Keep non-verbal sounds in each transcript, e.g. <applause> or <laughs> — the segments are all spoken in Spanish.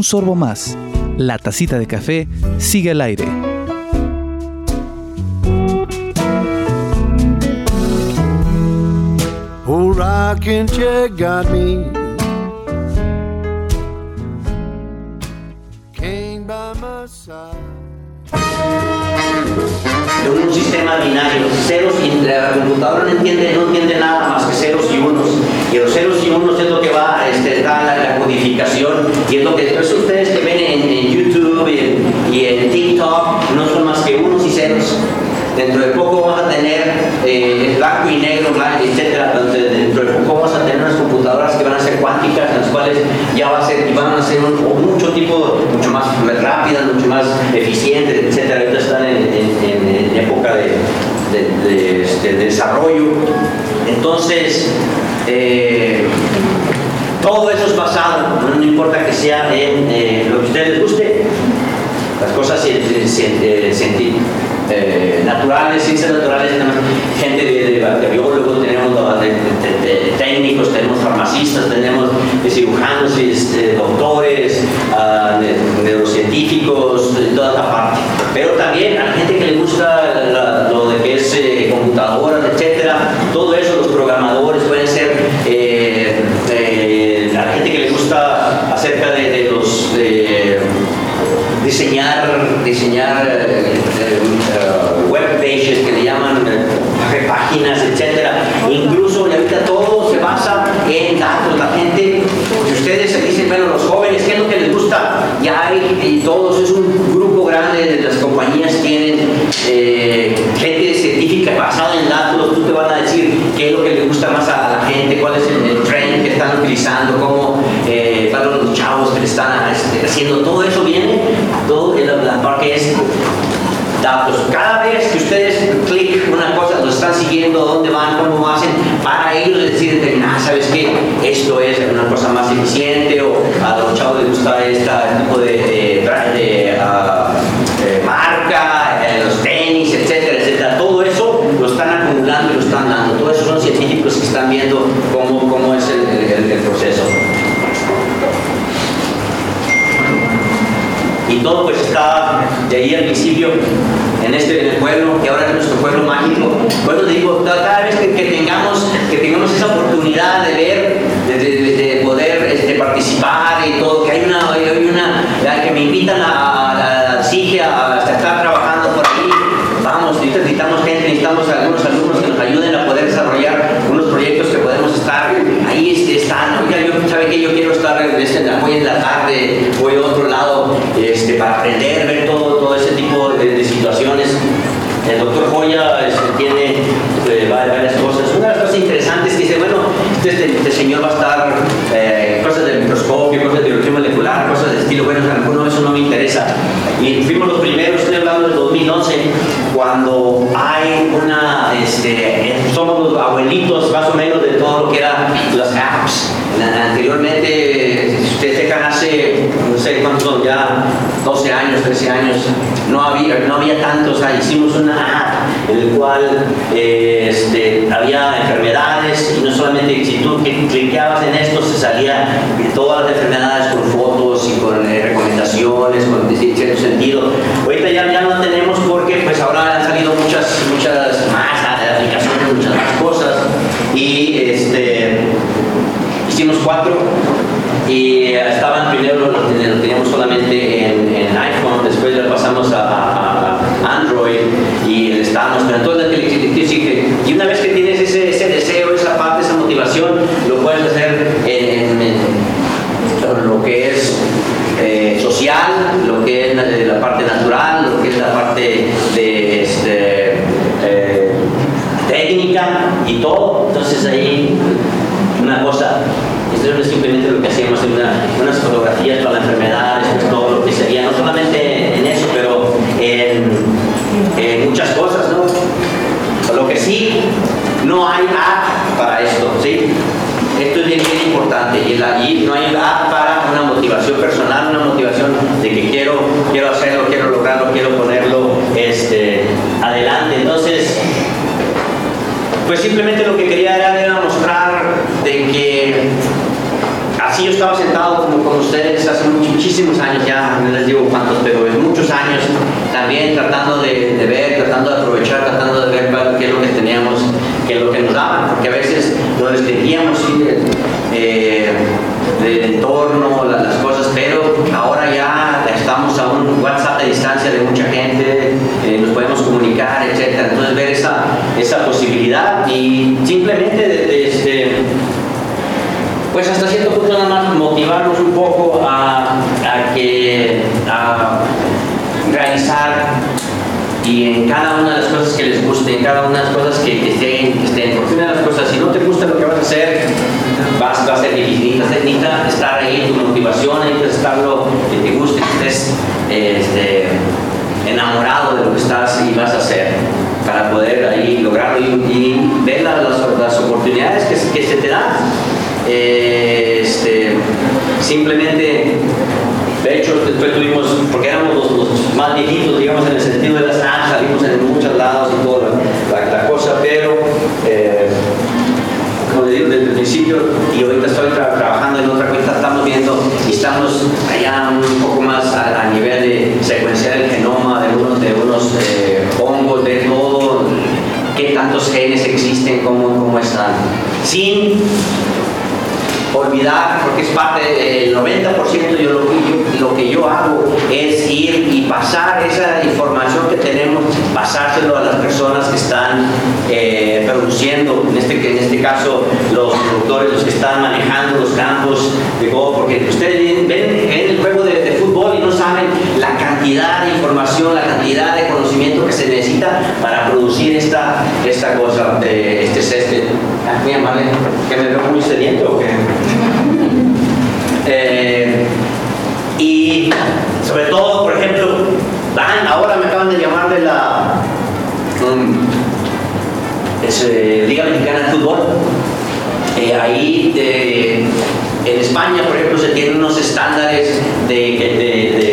un sorbo más. La tacita de café sigue al aire. Old rocking chair got me. Came by my side. de un sistema binario, ceros y la computadora no entiende, no entiende nada más que ceros y unos. Y los ceros y unos es lo que va, este, da la, codificación y es lo que ustedes que ven en, YouTube y en, TikTok no son más que unos y ceros. Dentro de poco vamos a tener eh, blanco y negro, blanco, etcétera. Dentro de poco vamos a tener unas computadoras que van a ser cuánticas, las cuales ya va a ser, van a ser un- mucho tipo, mucho más rápidas, mucho más eficientes, etcétera. Ahorita están en, época de, este, de desarrollo. Entonces, eh, todo eso es basado, no, importa que sea en eh, lo que a ustedes guste, las cosas eh, eh, naturales, ciencias naturales, tenemos gente de, de, biólogos, tenemos técnicos, tenemos farmacistas, tenemos cirujanos, este, doctores, de- neurocientíficos, de toda esta parte. Pero también a la gente que le gusta lo de que es computadoras, etcétera, diseñar, diseñar eh, web pages que le llaman páginas, etcétera. Incluso y ahorita todo se basa en datos. La gente, ustedes se dicen, bueno, los jóvenes, ¿qué es lo que les gusta? Ya hay, y todos, es un grupo grande de las compañías tienen gente científica basada en datos. Tú te van a decir qué es lo que le gusta más a la gente, cuál es el, el trend que están utilizando, cómo los chavos que le están haciendo. Todo eso viene, todo en la, parte es datos. Cada vez que ustedes clic una cosa, los están siguiendo, dónde van, cómo hacen, para ellos decir, determinar, ¿sabes qué? Esto es una cosa más eficiente o a los chavos les gusta este tipo de, ah, marca, eh, los tenis, etcétera, etcétera. Todo eso lo están acumulando y lo están dando. Todos esos son científicos que están viendo cómo, cómo es el, el- el proceso. Y todo pues está de ahí al principio en este en el pueblo, que ahora es nuestro pueblo mágico. Bueno, digo, cada vez que, que tengamos, que tengamos esa oportunidad de ver, de, de- de poder este, participar y todo, que hay una, la que me invitan a, a, a SIGE a, estar trabajando por ahí, vamos, necesitamos gente, necesitamos algunos alumnos que nos ayuden a poder desarrollar unos proyectos que podemos estar ahí están, oiga, yo, ¿sabe qué? Yo quiero estar este, hoy en la tarde, voy otro para aprender, ver todo, todo ese tipo de, de situaciones. El doctor Joya este, tiene eh, va- varias cosas. Una de las cosas interesantes dice, bueno, este, este- este señor va a estar eh, cosas del microscopio, cosas de biología molecular, cosas de estilo, bueno, alguno eso no me interesa. Y fuimos los primeros, estoy hablando del 2011, cuando hay una, este, somos los abuelitos más o menos de todo lo que eran las apps. Anteriormente, si ustedes dejan hace, no sé cuántos son ya, 12 años, 13 años, no había, no había tantos, hicimos una app en el cual eh, este, había enfermedades y no solamente si tú cli- cliqueabas en esto se salía todas las enfermedades con fotos y con eh, recomendaciones, con cierto sentido. Ahorita ya, ya no tenemos porque pues ahora han salido muchas, muchas más aplicaciones, muchas más cosas y este, hicimos cuatro y eh, estaban primero lo, lo teníamos solamente en, iPhone, después le pasamos a, Android y estábamos, pero y una vez que tienes ese, ese deseo, esa parte, esa motivación, lo puedes hacer en, lo que es eh, social, lo que es la, parte natural, lo que es la parte este, eh, técnica y todo. Entonces ahí simplemente lo que hacemos, en una- unas fotografías para las enfermedades, pues, todo lo que sería, no solamente en eso, pero en, muchas cosas, ¿no? Lo que sí, no hay app para esto, ¿sí? Esto es bien, bien importante y, la- y no hay app para una motivación personal, una motivación de que quiero, quiero hacerlo, quiero lograrlo, quiero ponerlo este, adelante. Entonces, pues simplemente lo que quería era, era mostrar de que así yo estaba sentado como con ustedes hace muchísimos años ya, no les digo cuántos, pero en muchos años también tratando de, ver, tratando de aprovechar, tratando de ver qué es lo que teníamos, qué es lo que nos daban, porque a veces nos restringíamos sí, eh, del entorno, la- las cosas, pero ahora ya estamos a un WhatsApp de distancia de mucha gente, eh, nos podemos comunicar, etcétera. Entonces ver esa, esa posibilidad y simplemente de- pues hasta cierto punto nada más motivarnos un poco a, que a realizar y en cada una de las cosas que les guste, en cada una de las cosas que, que estén, estén, porque una de las cosas, si no te gusta lo que vas a hacer, vas, va a ser difícil, necesitas, estar ahí, tu motivación, necesitas estarlo, que te guste, que estés este, enamorado de lo que estás y vas a hacer para poder ahí lograrlo y, y ver la- las, las oportunidades que, que se te dan. Este, simplemente, de hecho, después tuvimos, porque éramos los, más viejitos, digamos, en el sentido de las ah, salimos en muchos lados y toda la, la- cosa, pero eh, como les digo, desde el principio, y ahorita estoy tra- trabajando en otra cuenta, estamos viendo y estamos allá un poco más a, a nivel de secuenciar el genoma de unos, de unos eh, hongos, de todo, qué tantos genes existen, cómo, cómo están. Sin olvidar, porque es parte del 90% yo lo, que yo, lo que yo hago es ir y pasar esa información que tenemos, pasárselo a las personas que están eh, produciendo, en este, en este caso los productores, los que están manejando los campos de golf, porque ustedes ven- ven el juego de, de fútbol y no saben la cantidad de información, la cantidad de conocimiento que se necesita para producir esta, esta cosa, de este césped. Ah, amable, que me veo muy sediento o qué? <laughs> Eh, y sobre todo, por ejemplo, van, ahora me acaban de llamar de la mm, es, eh, Liga Mexicana de Fútbol. Eh, ahí de- en España, por ejemplo, se tienen unos estándares de que de- de-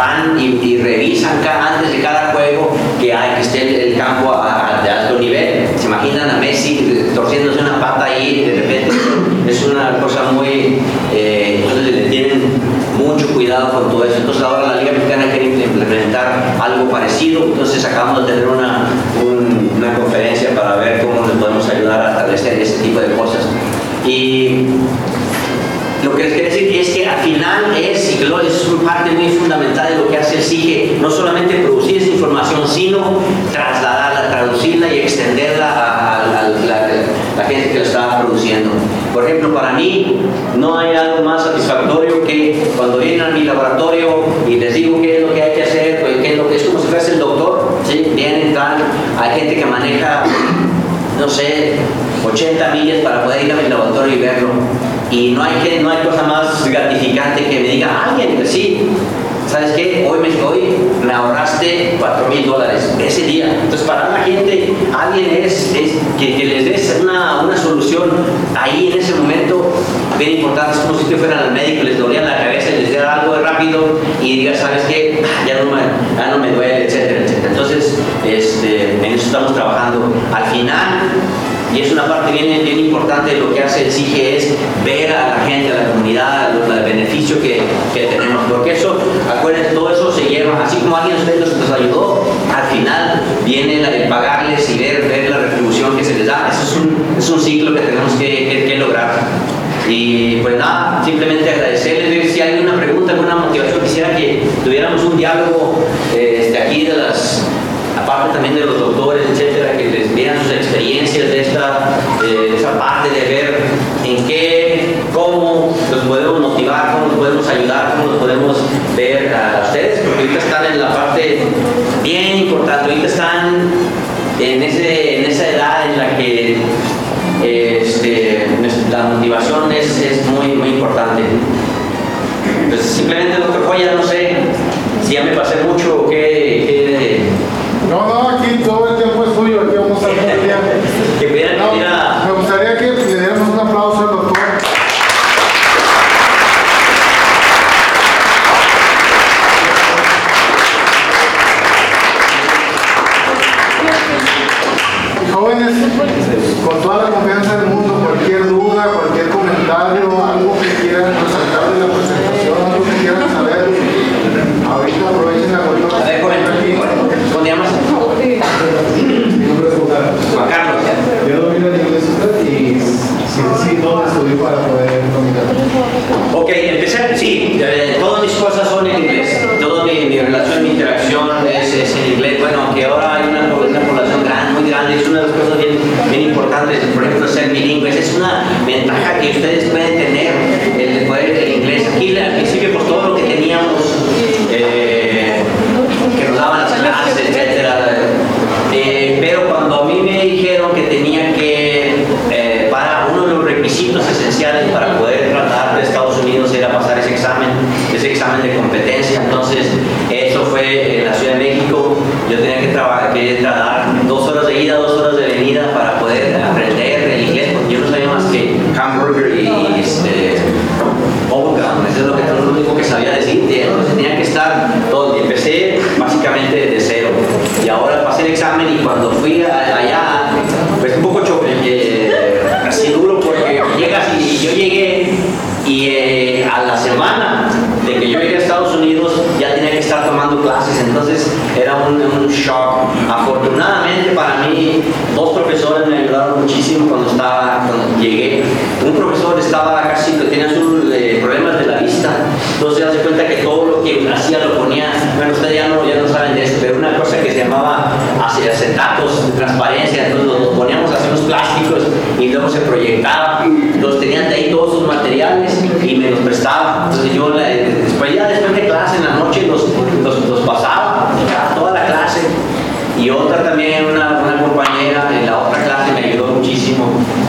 van y, y revisan ca- antes de cada juego que hay que esté el, el campo a, a- de alto nivel. Se imaginan a Messi torciéndose una pata ahí, de repente es una cosa muy. eh, entonces le tienen mucho cuidado con todo eso. Entonces ahora la Liga Mexicana quiere implementar algo parecido. Entonces acabamos de tener una, un- una conferencia para ver cómo les podemos ayudar a establecer ese tipo de cosas. Y lo que les quiero decir es que al final es, y lo- es una parte muy fundamental de lo que hace el SIGE, no solamente producir esa información, sino trasladarla, traducirla y extenderla a, la gente que lo está produciendo. Por ejemplo, para mí no hay algo más satisfactorio que cuando vienen a mi laboratorio y les digo qué es lo que hay que hacer, pues, qué es lo que es como si fuese el doctor, ¿sí? vienen, tal, hay gente que maneja no sé, 80 millas para poder ir a mi laboratorio y verlo. Y no hay, no hay cosa más gratificante que me diga alguien que sí, ¿sabes qué? Hoy me, hoy me ahorraste 4 mil dólares ese día. Entonces, para la gente, alguien es, es que, les des una, una solución ahí en ese momento, bien importante. Es como si ustedes fueran al médico, les dolía la cabeza les diera algo de rápido y diga, ¿sabes qué? Ya no me, ya no me duele, etcétera, etcétera. Entonces, este, en eso estamos trabajando. Al final, y es una parte bien, bien importante de lo que hace el CIGE es ver a la gente, a la comunidad, lo- el beneficio que, que tenemos. Porque eso, acuérdense, todo eso se lleva, así como alguien de ustedes nos, ayudó, al final viene el pagarles y ver, ver la retribución que se les da. Eso es un, es un ciclo que tenemos que, que- lograr. Y pues nada, simplemente agradecerles, ver si hay alguna pregunta, alguna motivación, quisiera que tuviéramos un diálogo eh, este, aquí de las, aparte también de los doctores, etcétera, que les dieran sus experiencias de esta, eh, de parte de ver en qué, cómo los podemos motivar, cómo los podemos ayudar, cómo los podemos ver a ustedes, porque ahorita están en la parte bien importante, ahorita están en, ese, en esa edad en la que este, la motivación es, es muy, muy importante. Pues simplemente, doctor Joya, no sé si ya me pasé mucho o qué No, no, aquí todo el tiempo es tuyo, aquí vamos a estar todo el día. que pudieran No, venir a... me gustaría que le diéramos un aplauso al doctor. Jóvenes, con toda la confianza del mundo, cualquier duda, cualquier comentario, algo que quieran resaltar de la presentación, algo que quieran saber. ejemplo, ser bilingües. Es una ventaja que ustedes pueden tener, el de poder el inglés. Aquí al principio, pues todo lo que teníamos, eh, que nos daban las clases, etcétera. Eh, pero cuando a mí me dijeron que tenía que, eh, para uno de los requisitos esenciales para poder tratar de Estados Unidos era pasar ese examen, ese examen de competencia. Entonces, eso fue en la Ciudad de México. Yo tenía que, trabajar, que tratar dos horas de ida, dos para poder aprender el inglés, porque yo no sabía más que hamburger y este, bubblegum. Eso es lo, que, lo único que sabía decir. Entonces tenía que estar todo. Y empecé básicamente de cero. Y ahora pasé el examen y cuando fui a- allá, pues un poco choque, eh, así duro porque llegas y yo llegué y eh, a la semana de que yo llegué a Estados Unidos ya tenía que estar tomando clases, entonces era un, shock. Afortunadamente para mí, dos profesores me ayudaron muchísimo cuando, estaba, cuando llegué. Un profesor estaba casi, tenía sus eh, problemas de la vista, entonces se hace cuenta que todo hacía lo ponía, bueno, ustedes ya no, ya no saben de eso, pero una cosa que se llamaba ace- acetatos de transparencia, entonces los, poníamos así unos plásticos y luego se proyectaba, los tenían de ahí todos sus materiales y me los prestaba. Entonces yo la- después ya después de clase en la noche los, los, los pasaba toda la clase. Y otra también, una, compañera en la otra clase me ayudó muchísimo.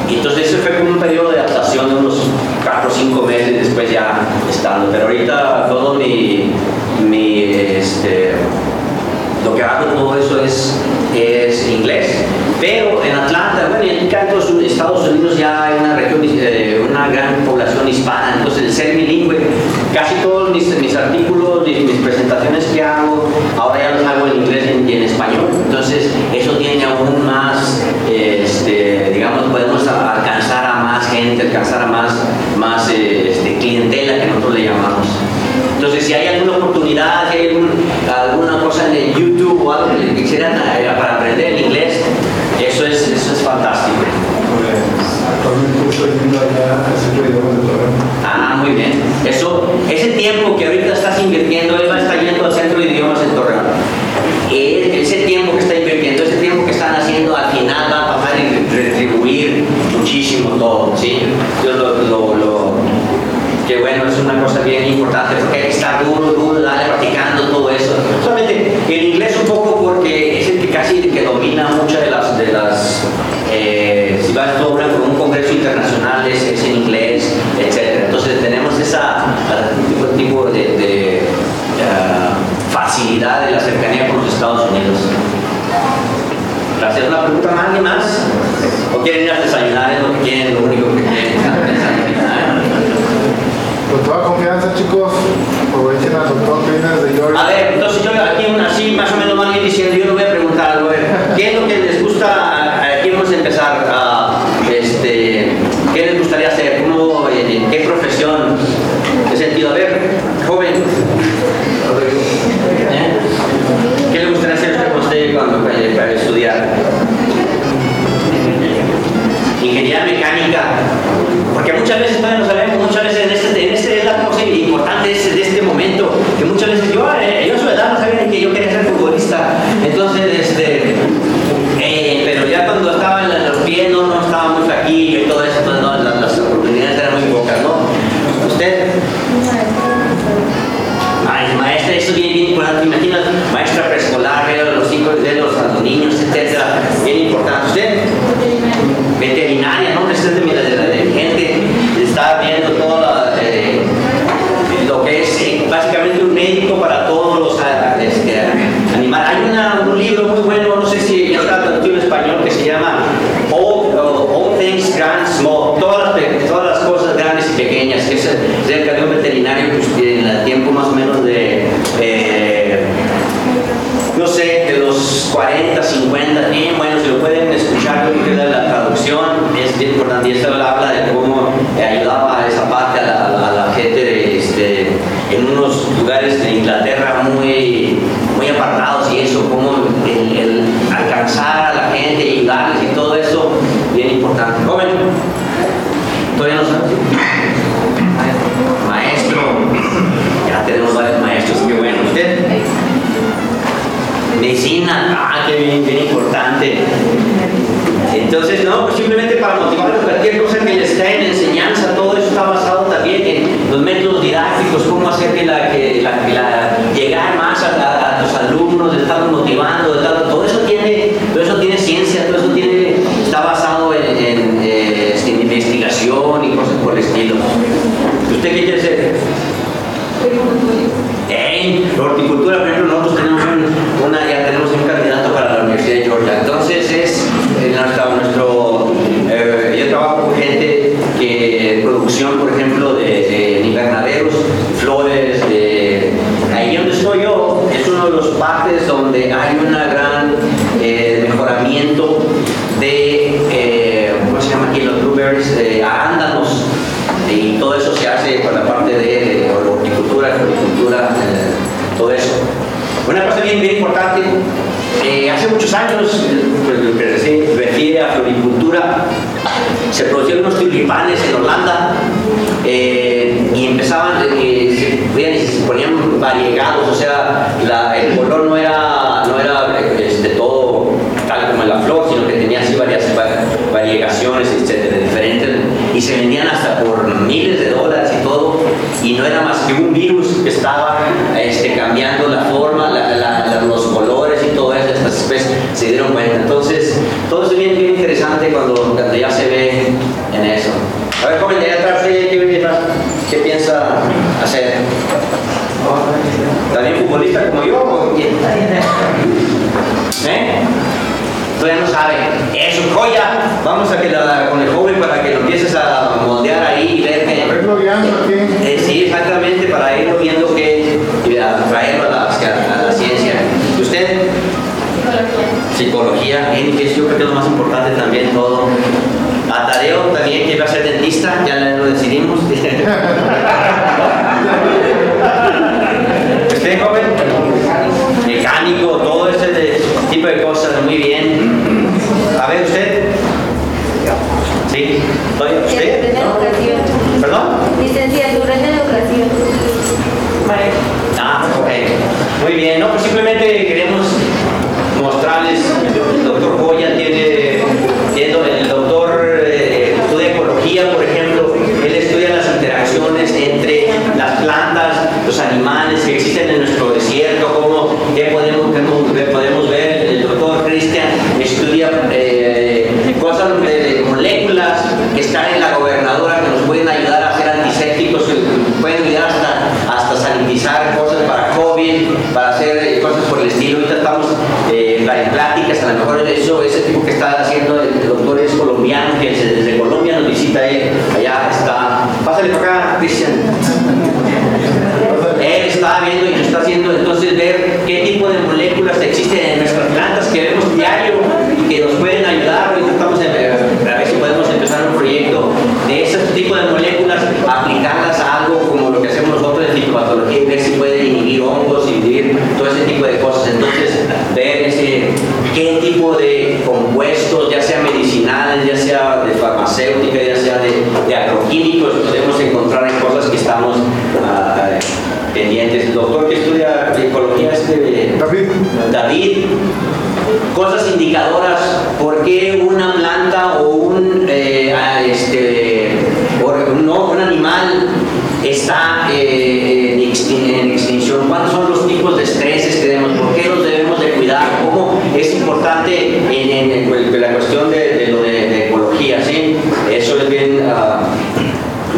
Y entonces ese fue como un periodo de adaptación de unos 4 o 5 meses después ya estando. Pero ahorita todo mi, mi este, lo que hago todo eso es, es inglés. Pero en Atlanta, bueno, y en todos Estados Unidos ya hay una región, eh, una gran población hispana, entonces el ser bilingüe, casi todos mis, mis artículos, mis, mis presentaciones que hago, ahora ya los hago en inglés y en, español, entonces eso tiene aún más, eh, este, digamos, podemos a- alcanzar a más gente, alcanzar más, más eh, este, clientela que nosotros le llamamos. Entonces, si hay alguna oportunidad, si hay algún- alguna cosa en el YouTube o algo que quisieran eh, para aprender el inglés, eso es, eso es fantástico. Ah, muy bien. Eso, ese tiempo que ahorita estás invirtiendo, él va a estar yendo al centro de idiomas en Torreón. Ese tiempo que está invirtiendo, ese tiempo que están haciendo, al final va a pasar y retribuir muchísimo todo, ¿sí? Yo lo, lo, lo- que bueno, es una cosa bien importante porque hay que estar duro, duro, darle practicando todo eso. Solamente el inglés un poco porque es el que casi el que domina muchas de las, de las eh, si vas hablas con un congreso internacional es, es en inglés, etc. Entonces tenemos esa tipo, de, de, facilidad de la cercanía con los Estados Unidos. Gracias. ¿Una pregunta más? ¿Alguien más? ¿O quieren ir a desayunar? Es lo que quieren, lo único que quieren. Con toda confianza, chicos, aprovechen al doctor Pines de Georgia. A ver, entonces yo aquí aún así más o menos van a ir diciendo, yo les voy a preguntar algo, a ¿qué es lo que les gusta? En unos lugares de Inglaterra muy, muy apartados y eso, cómo el, alcanzar a la gente y ayudarles y todo eso, bien importante. Joven, todavía no sabes. Maestro, ya tenemos varios maestros, qué bueno. ¿Usted? Medicina, ah, qué bien, bien importante. Entonces, no, pues simplemente para motivar cualquier cosa que les cae en enseñanza, todo eso está basado también en los métodos didácticos, cómo hacer que la, que la, llegar más a, los alumnos, de estarlos motivando, de estar- todo eso tiene, todo eso tiene ciencia, todo eso tiene, está basado en, eh, investigación y cosas por el estilo. ¿Usted qué quiere ser? En horticultura, por ejemplo, nosotros tenemos un, una, ya tenemos un candidato para la Universidad de Georgia. Entonces es nuestro, eh, yo trabajo producción, por ejemplo, de, de invernaderos, flores, ahí donde estoy yo es uno de los partes donde hay un gran eh, mejoramiento de, eh, ¿cómo se llama aquí? Los blueberries, de arándanos y todo eso se hace con la parte de, de horticultura, floricultura, eh, todo eso. Una cosa bien, bien importante, eh, hace muchos años, pues, que se refiere a floricultura, se producían unos tulipanes en Holanda eh, y empezaban, eh, se, ponían variegados, o sea, el color no era, no era este, todo tal como en la flor, sino que tenía así varias va- variegaciones, etcétera, diferentes, y se vendían hasta por miles de dólares y todo, y no era más que un virus que estaba este, cambiando la forma, la- después se dieron cuenta. Entonces, todo es bien, bien interesante cuando, cuando ya se ve en eso. A ver, joven, de atrás, ¿qué, qué, piensa hacer? ¿También futbolista como yo? o quién? ¿Eh? Todavía no sabe. Eso, joya. Vamos a que la, con el joven para que lo empieces a moldear ahí y ver que... Eh, sí, exactamente, para irlo viendo que y a traerlo a la, a la ciencia. ¿Y usted? Psicología, bien difícil, yo creo que es lo más importante también todo. A Tadeo también, que iba a ser dentista, ya lo decidimos. <laughs> ¿Usted, joven? Mecánico, todo ese de- tipo de cosas, muy bien. A ver, ¿usted? ¿Sí? ¿Todavía Licenciatura ¿Usted? en. ¿Perdón? Licenciatura en educación. Ah, ok. Muy bien, no, pues simplemente queremos mostrarles, el doctor Goya tiene, tiene- el doctor eh, estudia ecología, por ejemplo, él estudia las interacciones entre las plantas, los animales que existen en nuestro desierto, cómo, qué podemos, cómo- qué podemos ver, el doctor Cristian estudia eh, cosas de, de moléculas que están en la gobernadora que nos pueden ayudar a hacer antisépticos, que pueden ayudar hasta, hasta sanitizar cosas para COVID, para hacer eh, cosas por el estilo. Ahorita estamos eh, en pláticas, a lo mejor eso, ese tipo que está haciendo el doctor es colombiano, que desde, desde Colombia nos visita él, allá está. Pásale para acá, Cristian. Él está viendo y nos está haciendo entonces ver qué tipo de moléculas existen en nuestras plantas que vemos diario y que nos pueden ayudar. Ahorita estamos en- eh, a ver si podemos empezar un proyecto de ese tipo de moléculas, aplicarlas a algo como lo que hacemos nosotros en fitopatología y ver si pueden inhibir hongos, inhibir todo ese tipo de cosas. Entonces, ver ese, qué tipo de compuestos, ya sea medicinales, ya sea de farmacéutica, ya sea de, de agroquímicos, podemos encontrar en cosas que estamos ah, pendientes. El doctor que estudia ecología es de David. David, cosas indicadoras por qué una planta o un, eh, ah, este, no, un animal está eh, en, extin- en extinción, cuáles son los tipos de estreses que debemos, por qué los debemos de cuidar, cómo es importante en, la cuestión de, lo de, de ecología, ¿sí? Eso es bien... ah,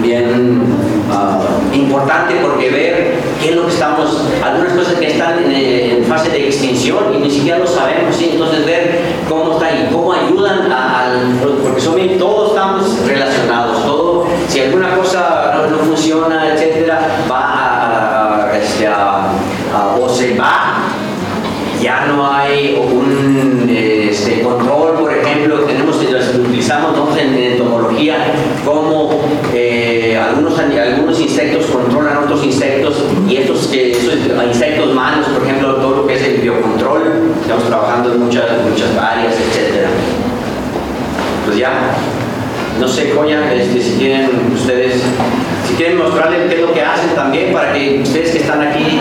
bien ah, importante porque ver qué es lo que estamos, cosas que están en, eh, en fase de extinción y ni siquiera lo sabemos, ¿sí? entonces ver cómo está y cómo ayudan al, porque son todos estamos relacionados, todo, si alguna cosa no, no funciona, etcétera, va este, a- o se va ya no hay un este, control, por ejemplo, tenemos, utilizamos nosotros en entomología, como eh, algunos, algunos insectos controlan otros insectos y estos, que esos insectos malos, por ejemplo, todo lo que es el biocontrol, estamos trabajando en muchas, muchas áreas, etcétera. Pues ya, no sé, Joya, este, si quieren ustedes, si quieren mostrarles qué es lo que hacen también para que ustedes que están aquí,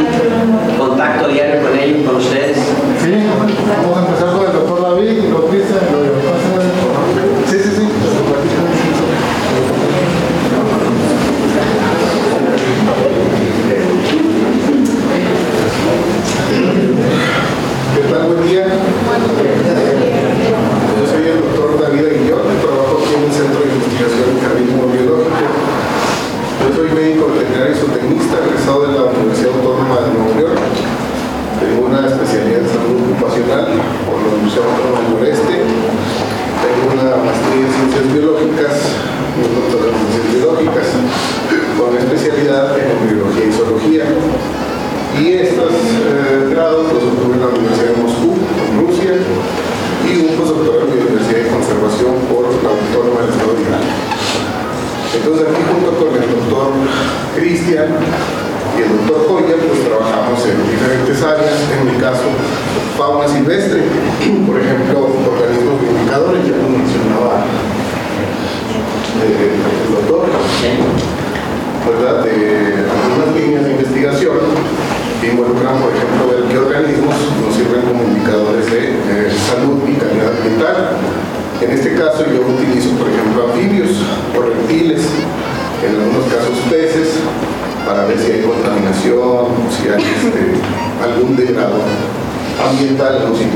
contacto diario con ellos, con ustedes. Sí, vamos a empezar con el doctor David y lo Cristian. sí. lo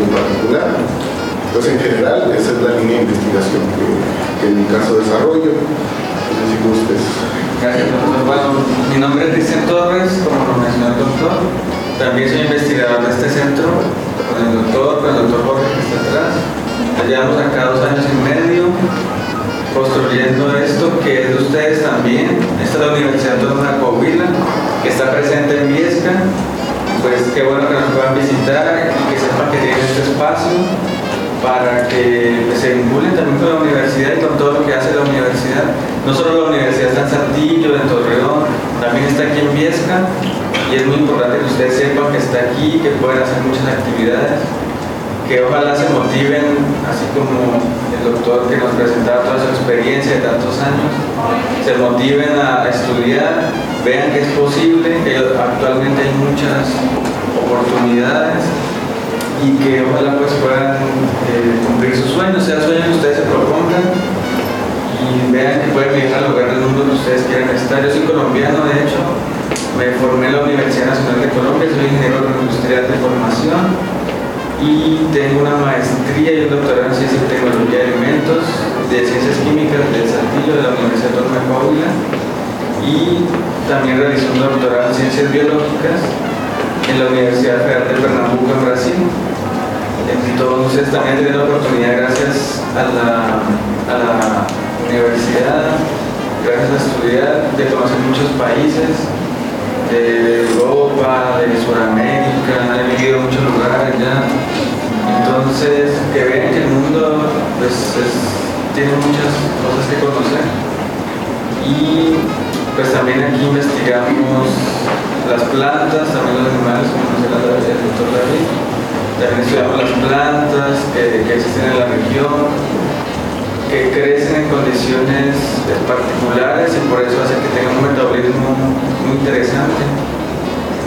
en particular. Entonces, en general, esa es la línea de investigación que, en mi caso desarrollo. No sé si. Gracias, doctor. Bueno, mi nombre es Cristian Torres, como lo mencionó el doctor. También soy investigador de este centro, con el doctor, con el doctor Jorge que está atrás. Llevamos acá dos años y medio construyendo esto que es de ustedes también. Esta es la Universidad de Coahuila, que está presente en Viesca. Pues qué bueno que nos puedan visitar y que sepan que tienen este espacio para que pues, se vinculen también con la universidad y con todo lo que hace la universidad. No solo la universidad está en Saltillo, en Torreón, también está aquí en Viesca y es muy importante que ustedes sepan que está aquí, que pueden hacer muchas actividades, que ojalá se motiven, así como el doctor que nos presentaba toda su experiencia de tantos años, se motiven a estudiar, vean que es posible, que actualmente hay muchas oportunidades y que ojalá pues puedan eh, cumplir sus sueños, sea sueños que ustedes se propongan y vean que pueden viajar al lugar del mundo que ustedes quieran estar. Yo soy colombiano, de hecho, me formé en la Universidad Nacional de Colombia, soy ingeniero industrial de formación y tengo una maestría y un doctorado en Ciencia y Tecnología de Alimentos de Ciencias Químicas del Saltillo de la Universidad de Coahuila y también realicé un doctorado en Ciencias Biológicas en la Universidad Federal de Pernambuco en Brasil. Entonces también tenido la oportunidad gracias a la, a la universidad, gracias a estudiar, de conocer muchos países, de Europa, de Sudamérica, he vivido muchos lugares ya. Entonces, que vean que el mundo pues, es- tiene muchas cosas que conocer. Y pues también aquí investigamos las plantas, también los animales, como nos decía el doctor David. También estudiamos las plantas que existen en la región, que crecen en condiciones particulares y por eso hace que tengan un metabolismo muy interesante.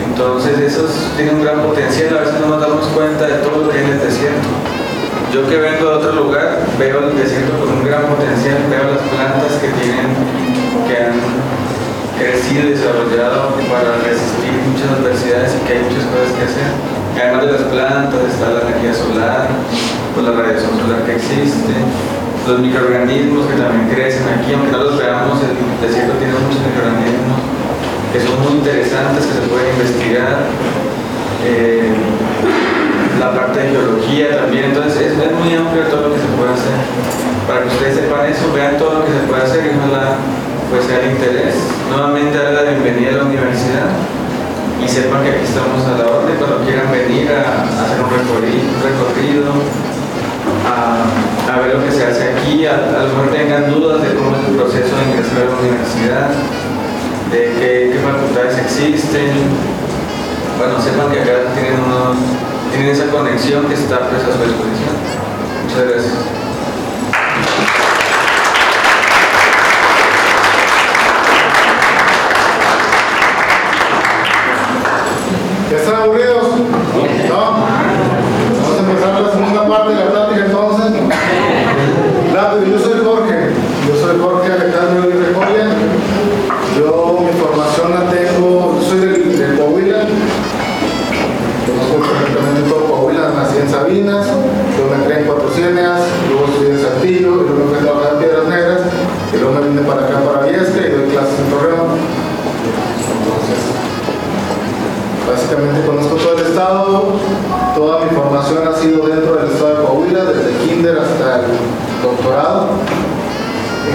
Entonces esos tienen un gran potencial, a veces no nos damos cuenta de todo lo que hay en el desierto. Yo que vengo de otro lugar, veo el desierto con un gran potencial, veo las plantas que tienen, que han crecido y desarrollado para resistir muchas adversidades y que hay muchas cosas que hacer. Además de las plantas está la energía solar, pues la radiación solar que existe, los microorganismos que también crecen aquí, aunque no los veamos, el desierto tiene muchos microorganismos que son muy interesantes, que se pueden investigar. Eh, la parte de geología también, entonces es, muy amplio todo lo que se puede hacer. Para que ustedes sepan eso, vean todo lo que se puede hacer y ojalá pues sea de interés. Nuevamente darle la bienvenida a la universidad y sepan que aquí estamos a la orden cuando quieran venir a, hacer un recorrido, a ver lo que se hace aquí, a, a lo mejor tengan dudas de cómo es el proceso de ingresar a la universidad, de qué, facultades existen. Bueno, sepan que acá tienen, unos, tienen esa conexión que está pues, a su disposición. Muchas gracias. ¿Ya están aburridos?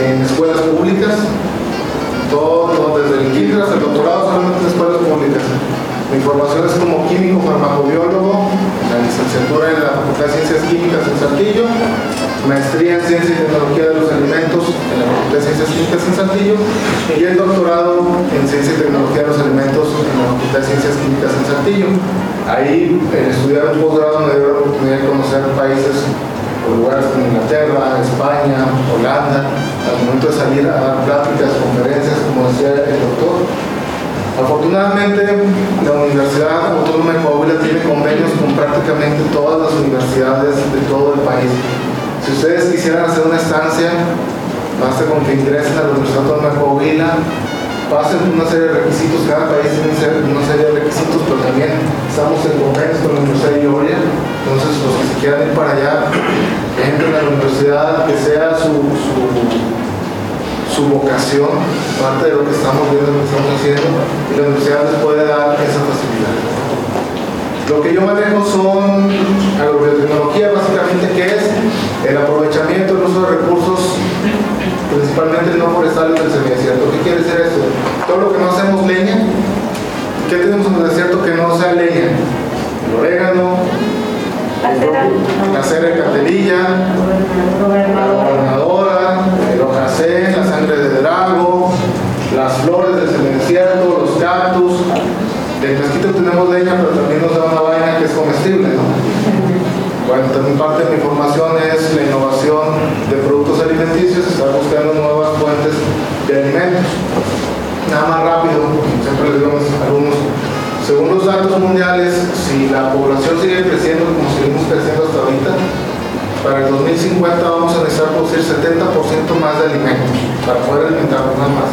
En escuelas públicas. Todo, desde el kinder hasta el doctorado, solamente en escuelas públicas. Mi formación es como químico farmacobiólogo, la licenciatura en la Facultad de Ciencias Químicas en Saltillo, maestría en Ciencia y Tecnología de los Alimentos en la Facultad de Ciencias Químicas en Saltillo y el doctorado en Ciencia y Tecnología de los Alimentos en la Facultad de Ciencias Químicas en Saltillo. Ahí, en estudiar un posgrado, me dio la oportunidad de conocer países o lugares como Inglaterra, España, Holanda, al momento de salir a dar pláticas, conferencias, como decía el doctor. Afortunadamente, la Universidad Autónoma de Coahuila tiene convenios con prácticamente todas las universidades de todo el país. Si ustedes quisieran hacer una estancia, basta con que ingresen a la Universidad Autónoma de Coahuila, pasen una serie de requisitos, cada país tiene una serie de requisitos, pero también estamos en convenios con la Universidad de Ioria, entonces los que se quieran ir para allá, entren a la universidad, que sea su, su, su vocación, parte de lo que estamos viendo, lo que estamos haciendo, y la universidad les puede dar esa facilidad. Lo que yo manejo son agrobiotecnología, básicamente, que es el aprovechamiento, el uso de recursos, principalmente no forestales del semidesierto. ¿Qué quiere decir esto? Todo lo que no hacemos leña, ¿qué tenemos en el desierto que no sea leña? El orégano, la cera de cartelilla, la gobernadora, el hojacé, la sangre de drago, las flores del semidesierto, los cactus. Del mezquite tenemos leña, pero también nos da una vaina que es comestible, ¿no? Bueno, también parte de mi formación es la innovación de productos alimenticios, estar buscando nuevas fuentes de alimentos. Nada más rápido, siempre les digo a mis alumnos, según los datos mundiales, si la población sigue creciendo como seguimos creciendo hasta ahorita, para el 2050 vamos a necesitar producir 70% más de alimentos para poder alimentarnos nada más.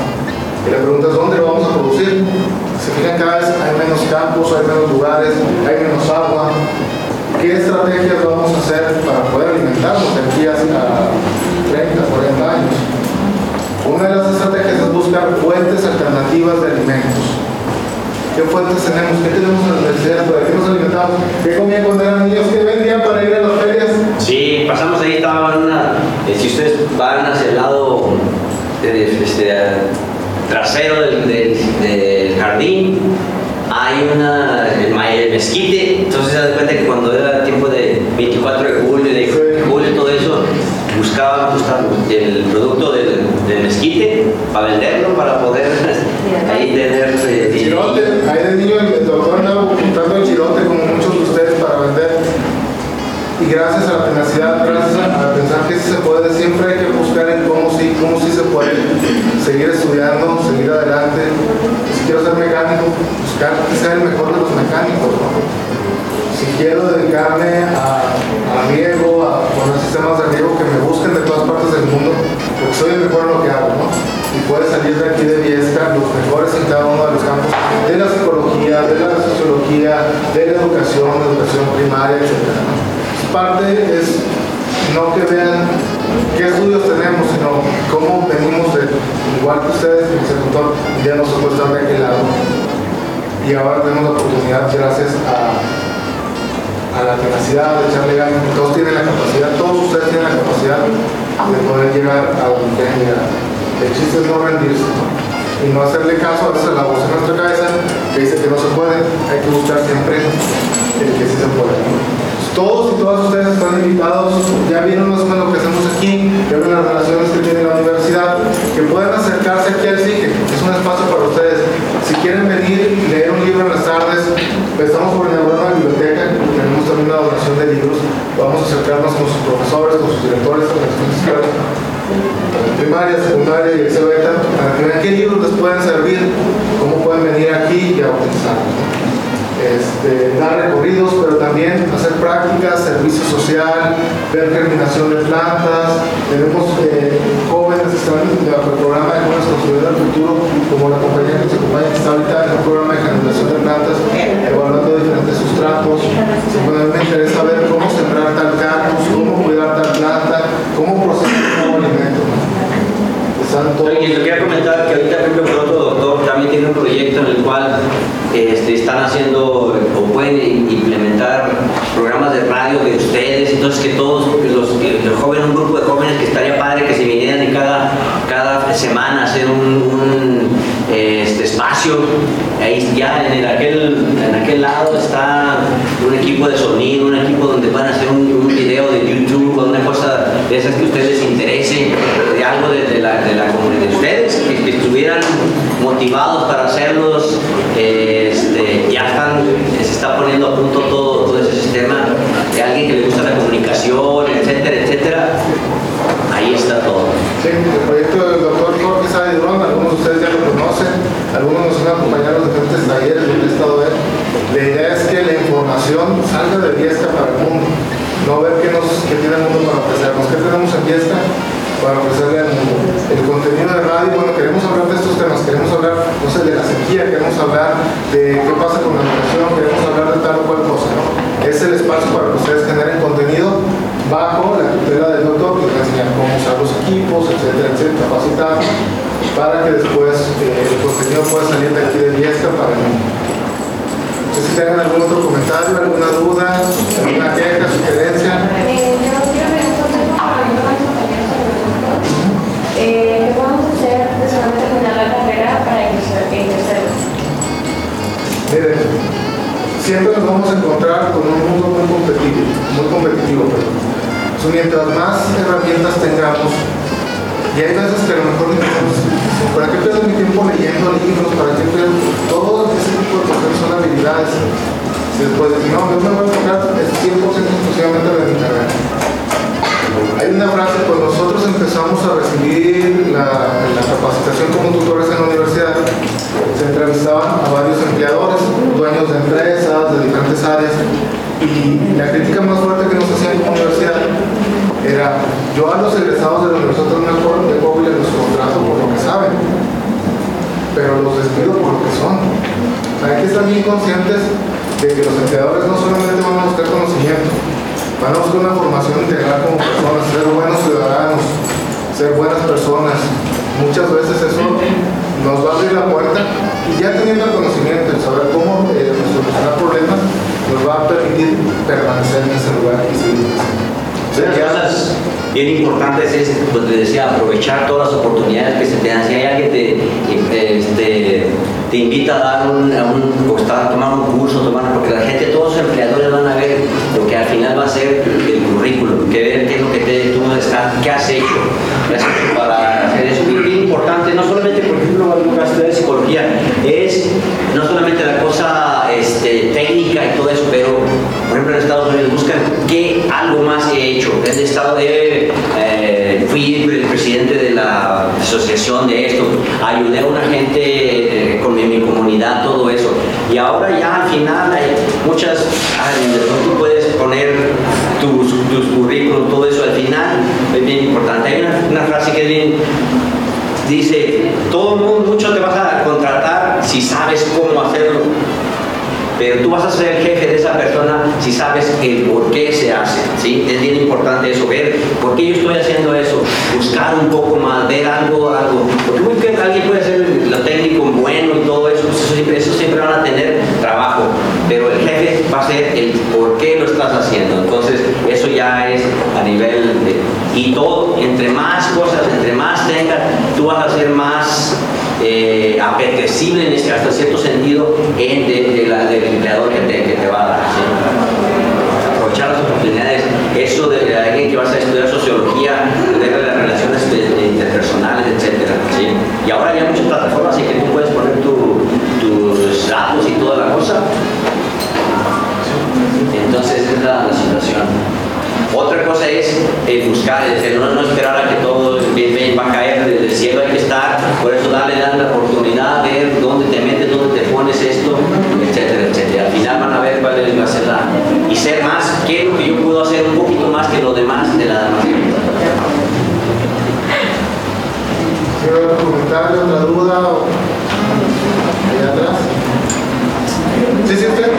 Y la pregunta es, ¿dónde lo vamos a producir? Se fijan, cada vez hay menos campos, hay menos lugares, hay menos agua. ¿Qué estrategias vamos a hacer para poder alimentarnos de aquí hasta 30, 40 años? Una de las estrategias es buscar fuentes alternativas de alimentos. ¿Qué fuentes tenemos? ¿Qué tenemos en la universidad? ¿Para qué nos alimentamos? ¿Qué comían cuando eran niños? ¿Qué vendían para ir a las ferias? Sí, pasamos ahí, estaba una. eh, si ustedes van hacia el lado eh, este, trasero del jardín, hay una. El, el mezquite. Entonces, se da cuenta que cuando era tiempo de 24 de julio, de julio, todo eso, buscaban el producto del, del mezquite para venderlo, para poder ahí tener. eh, El chirote, ahí de niño el doctor andaba juntando el chirote como muchos de ustedes para vender. Y gracias a la tenacidad, gracias a, pensar que sí se puede, siempre hay que buscar en cómo sí, cómo sí se puede. Seguir estudiando, seguir adelante. Si quiero ser mecánico, buscar que sea el mejor de los mecánicos. Si quiero dedicarme a, a riego, a poner sistemas de riego que me busquen de todas partes del mundo, porque soy el mejor en lo que hago, ¿no? Y puede salir de aquí de Viesca los mejores en cada uno de los campos de la psicología, de la sociología, de la educación, de educación primaria, etc. Parte es no que vean qué estudios tenemos, sino cómo venimos de, igual que ustedes, el doctor, ya nosotros estamos de aquel lado. Y ahora tenemos la oportunidad, gracias a a la tenacidad, de echarle ganas, todos tienen la capacidad, todos ustedes tienen la capacidad de poder llegar a donde quieren llegar. El chiste es no rendirse y no hacerle caso a veces la voz en nuestra cabeza que dice que no se puede, hay que buscar siempre el que sí se puede. Todos y todas ustedes están invitados, ya vieron más o menos lo que hacemos aquí, ya ven las relaciones que tiene la universidad, que pueden acercarse aquí al SIGE, es un espacio para ustedes. Si quieren venir y leer un libro en las tardes, pues estamos por inaugurar una biblioteca, tenemos también una donación de libros, vamos a acercarnos con sus profesores, con sus directores, con las escuelas primaria, secundaria y etc. para vean qué libros les pueden servir, cómo pueden venir aquí y a utilizarlos este, dar recorridos, pero también hacer prácticas, servicio social, ver germinación de plantas. Tenemos eh, jóvenes que están en el programa de jóvenes construyendo el futuro, como la compañía que nos acompaña, que está ahorita en el programa de germinación de plantas, evaluando diferentes sustratos. Cómo sembrar tal cómo cuidar tal planta, cómo procesar un alimento. Todos- Y le quería comentar que ahorita, por ejemplo, otro doctor también tiene un proyecto en el cual este, están haciendo o pueden implementar programas de radio de ustedes, entonces que todos los, los jóvenes, un grupo de jóvenes que estaría padre que se vinieran cada, cada semana hacer un, un, este, espacio. Ahí ya en, el- aquel, en aquel lado está un equipo de sonido, un equipo donde van a hacer un, video de YouTube o una cosa de esas que ustedes les interese, de algo de, la, de la comunidad de ustedes, que, estuvieran motivados para hacerlos. este, ya están, se está poniendo a punto todo, todo ese sistema de alguien que le gusta la comunicación, etcétera, etcétera. Ahí está todo. Sí, el proyecto del doctor Jorge Sadidrón, algunos de ustedes ya lo conocen, algunos nos han acompañado en diferentes talleres donde he estado él. La idea es que la salga de Viesca para el mundo, no ver qué, nos, qué tiene el mundo para ofrecernos, qué tenemos en Viesca para ofrecerle al mundo. El contenido de radio, bueno, queremos hablar de estos temas, queremos hablar, no sé, de la sequía, queremos hablar de qué pasa con la educación, queremos hablar de tal o cual cosa, ¿no? Es el espacio para que ustedes generen contenido bajo la tutela del doctor que les va a enseñar cómo usar los equipos, etcétera, etcétera, capacitar para que después eh, el contenido pueda salir de aquí de Viesca para el mundo. No sé si tengan algún otro comentario, alguna duda, alguna queja, sugerencia. Eh, yo quiero. Eh, ¿Qué podemos hacer después de terminar la carrera para ejercer? Miren, siempre nos vamos a encontrar con un mundo muy competitivo, muy competitivo. So, mientras más herramientas tengamos, y hay veces que a lo mejor decimos, ¿para qué pierdo mi tiempo leyendo libros? ¿Para qué pierdo? Todo cosas son habilidades. Después de no, yo me voy a enfocar es 100% exclusivamente en internet. Hay una frase, cuando nosotros empezamos a recibir la, capacitación como tutores en la universidad, se entrevistaban a varios empleadores, dueños de empresas, de diferentes áreas, y la crítica más fuerte que nos hacían como universidad era, yo a los egresados de la Universidad de Coahuila los contrato por lo que saben, pero los despido por lo que son. Hay que estar bien conscientes de que los empleadores no solamente van a buscar conocimiento, van a buscar una formación integral como personas, ser buenos ciudadanos, ser buenas personas. Muchas veces eso nos va a abrir la puerta y ya teniendo el conocimiento, el saber cómo eh, solucionar problemas, nos va a permitir permanecer en ese lugar y seguir creciendo. Cosas bien importantes es, pues te decía, aprovechar todas las oportunidades que se te dan. Si hay alguien que te, este, te invita a dar un, a un o está- a tomar un curso, tomar, porque la gente, todos los empleadores van a ver lo que al final va a ser el currículum, que ver qué es lo que te, tú estás, qué has hecho, para hacer eso. Bien, bien importante, no solamente, por ejemplo, algo que has estudiado de psicología, es no solamente la cosa este, técnica y todo eso, pero por ejemplo en Estados Unidos buscan qué algo más he hecho. El estado de, eh, fui el presidente de la asociación de esto, ayudé a una gente eh, con mi, comunidad, todo eso. Y ahora ya al final hay muchas, tú puedes poner tus, tus currículum, todo eso al final es bien importante. Hay una, una frase que es bien dice, todo el mundo, mucho te vas a contratar si sabes cómo hacerlo, pero tú vas a ser el jefe de esa persona si sabes el por qué se hace, ¿sí? Es bien importante eso, ver por qué yo estoy haciendo eso, buscar un poco más, ver algo, algo, porque muy alguien puede ser lo técnico bueno y todo eso, pues eso siempre, eso siempre van a tener trabajo, pero el jefe va a ser el por qué lo estás haciendo, entonces eso ya es a nivel de, y todo, entre más cosas, entre más tengas, tú vas a ser más eh, apetecible en este, hasta cierto sentido en de, la, del empleador que te, que te va a dar. ¿sí? Aprovechar las oportunidades, eso de, alguien que vas a estudiar sociología, de las relaciones interpersonales, ¿sí? Y ahora hay muchas plataformas en que tú puedes poner tu- tus datos y toda la cosa. Entonces es la situación. Otra cosa es eh, buscar, no, esperar a que todo bien, bien va a caer del cielo, hay que estar, por eso darle, darle la oportunidad, ver dónde te metes, dónde te pones esto, etcétera, etcétera. Al final van a ver cuál es- la... Y ser más, qué es lo que yo puedo hacer un poquito más que los demás de la demás gente. ¿Tiene otro comentario, otra duda? Allá atrás. Sí, sí, usted.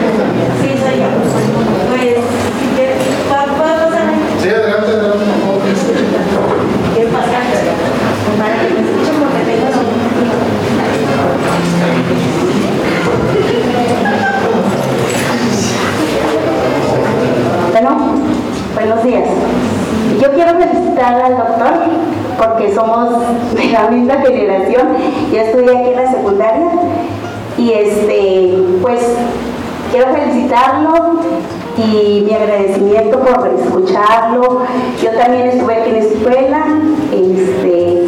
Escucharlo. Yo también estuve aquí en la escuela este,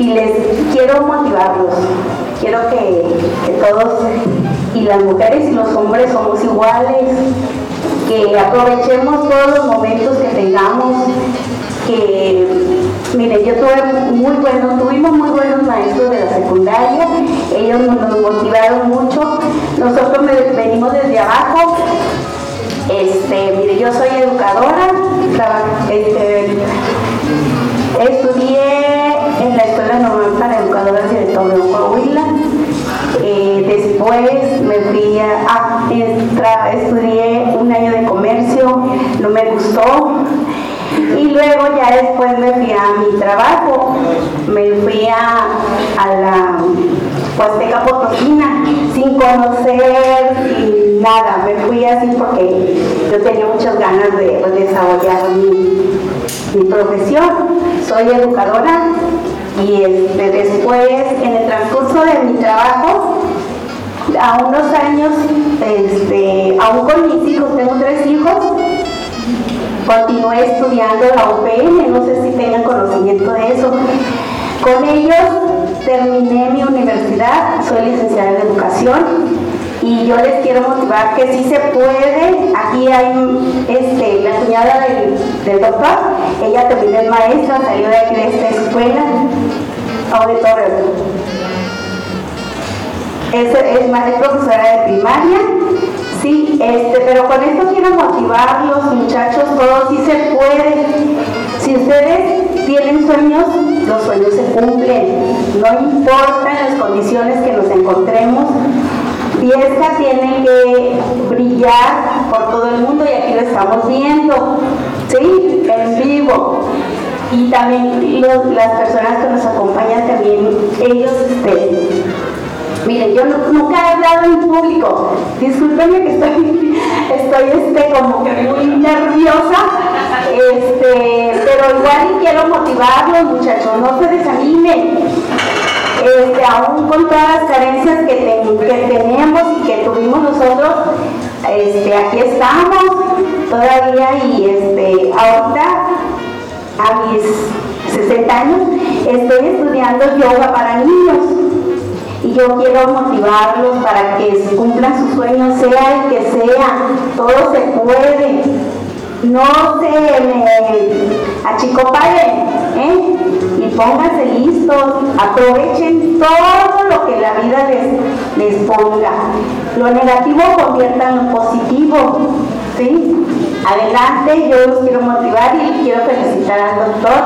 y les quiero motivarlos. Quiero que, que todos, y las mujeres y los hombres somos iguales, que aprovechemos todos los momentos que tengamos, que mire, yo tuve muy buenos, tuvimos muy buenos maestros de la secundaria, ellos nos motivaron mucho, nosotros venimos desde abajo, este, mire, yo soy educadora, este, estudié en la Escuela Normal para Educadoras de Torreón, Coahuila, eh, después me fui a, a- estudié un año de comercio, no me gustó. Y luego ya después me fui a mi trabajo, me fui a, a la Huasteca Potosina sin conocer nada, me fui así porque yo tenía muchas ganas de pues, desarrollar mi, mi profesión. Soy educadora y este, después en el transcurso de mi trabajo a unos años, este, aún con mis hijos, tengo tres hijos, continué estudiando la UPN, no sé si tengan conocimiento de eso. Con ellos terminé mi universidad, soy licenciada en educación y yo les quiero motivar que sí se puede. Aquí hay este, la cuñada del, doctor, ella también es maestra, salió de aquí de esta escuela, auditorio. Es, es, es profesora de primaria, sí, este, pero con esto quiero motivarlos, muchachos, todos sí se puede. Si ustedes tienen sueños, los sueños se cumplen, no importan las condiciones que nos encontremos. Viesca tiene que brillar por todo el mundo y aquí lo estamos viendo, ¿sí? En vivo. Y también las personas que nos acompañan también, ellos, este, Miren, yo nunca he hablado en público. Discúlpenme que estoy, <laughs> estoy este, como muy nerviosa. Este, pero igual quiero motivarlos, muchachos, no se desanimen. Este, aún con todas las carencias que, ten- que tenemos y que tuvimos nosotros, este, aquí estamos todavía y este, ahorita a mis 60 años estoy estudiando yoga para niños y yo quiero motivarlos para que cumplan sus sueños, sea el que sea, todo se puede. No se me achicopalen, ¿eh? Pónganse listos, aprovechen todo lo que la vida les, les ponga. Lo negativo conviertan en positivo, ¿sí? Adelante, yo los quiero motivar y quiero felicitar al doctor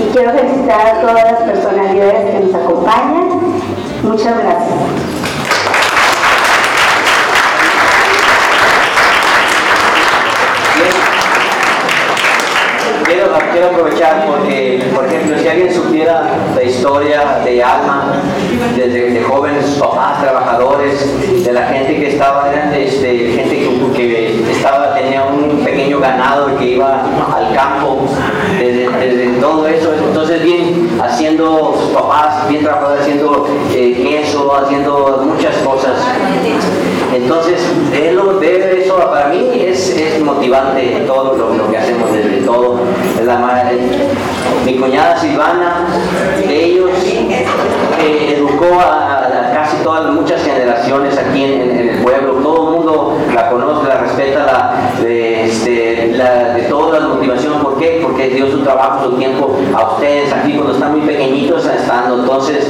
y quiero felicitar a todas las personalidades que nos acompañan. Muchas gracias. Quiero, quiero aprovechar porque, por ejemplo, si alguien supiera la historia de Alma, desde de jóvenes papás, trabajadores, de la gente que estaba, este, gente que, estaba, tenía un pequeño ganado que iba al campo, haciendo sus papás, bien trabajadores, haciendo eh, queso, haciendo muchas cosas. Entonces, es lo, ver eso para mí es, es motivante todo lo, que hacemos desde todo. La madre, mi cuñada Silvana, ellos eh, educó a, casi todas, muchas generaciones aquí en, el pueblo. Todo la conoce, la respeta, la, de, este, la- de toda la motivación. ¿Por qué? Porque dio su trabajo, su tiempo a ustedes aquí cuando están muy pequeñitos estando. Entonces,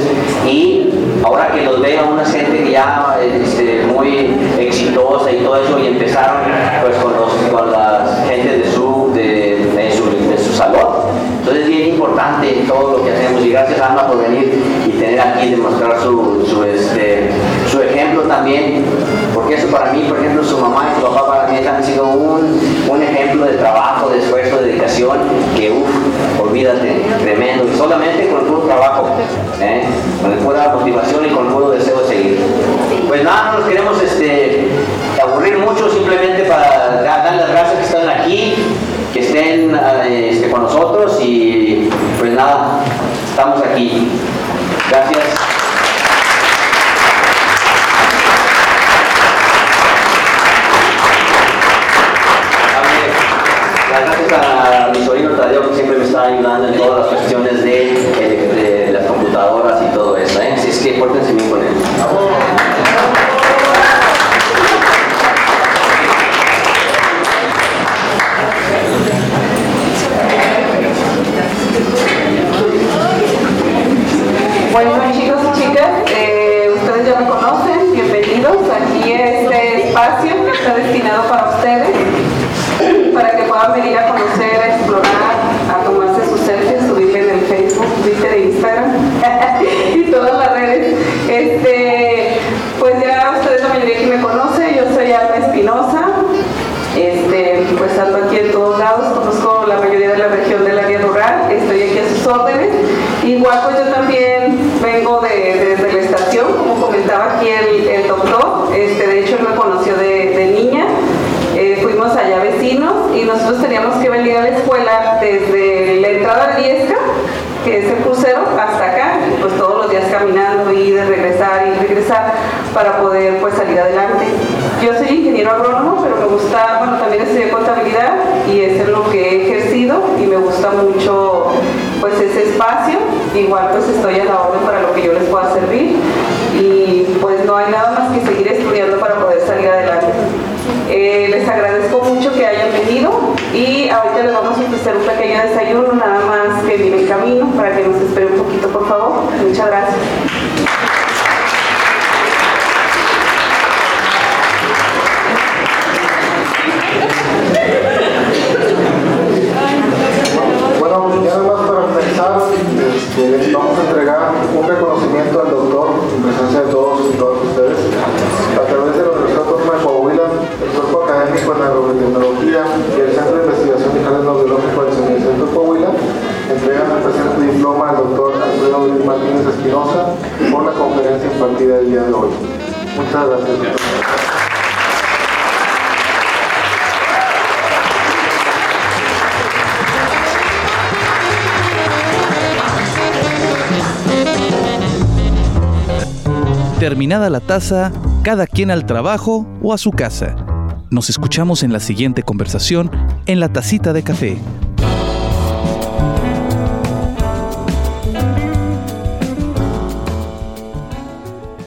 y ahora que los veo una gente que ya este, muy exitosa y todo eso y empezaron pues con, los, con las gente de su, de, su, de su salón. Entonces es bien importante todo lo que hacemos y gracias Alma por venir y tener aquí demostrar su, su, este, también, porque eso para mí, por ejemplo, su mamá y su papá para mí han sido un, un ejemplo de trabajo, de esfuerzo, de dedicación, que uff, olvídate, tremendo, y solamente con el puro trabajo, ¿eh? con el pura motivación y con el puro deseo de seguir. Pues nada, no nos queremos este, aburrir mucho, simplemente para dar dar las gracias que están aquí, que estén eh, este, con nosotros y pues nada, estamos aquí. Gracias. y me gusta mucho pues ese espacio. Igual pues estoy a la orden para lo que yo les pueda servir y pues no hay nada más que seguir estudiando para poder salir adelante. Eh, les agradezco mucho que hayan venido y ahorita les vamos a ofrecer un pequeño desayuno, nada y el Centro de Investigación de Cáncer Biológico del Seminario de Coahuila entregan el presente diploma al doctor Alfredo Luis Martínez Espinosa por la conferencia impartida del día de hoy. Muchas gracias. doctor. Terminada la taza, cada quien al trabajo o a su casa. Nos escuchamos en la siguiente conversación en la tacita de café.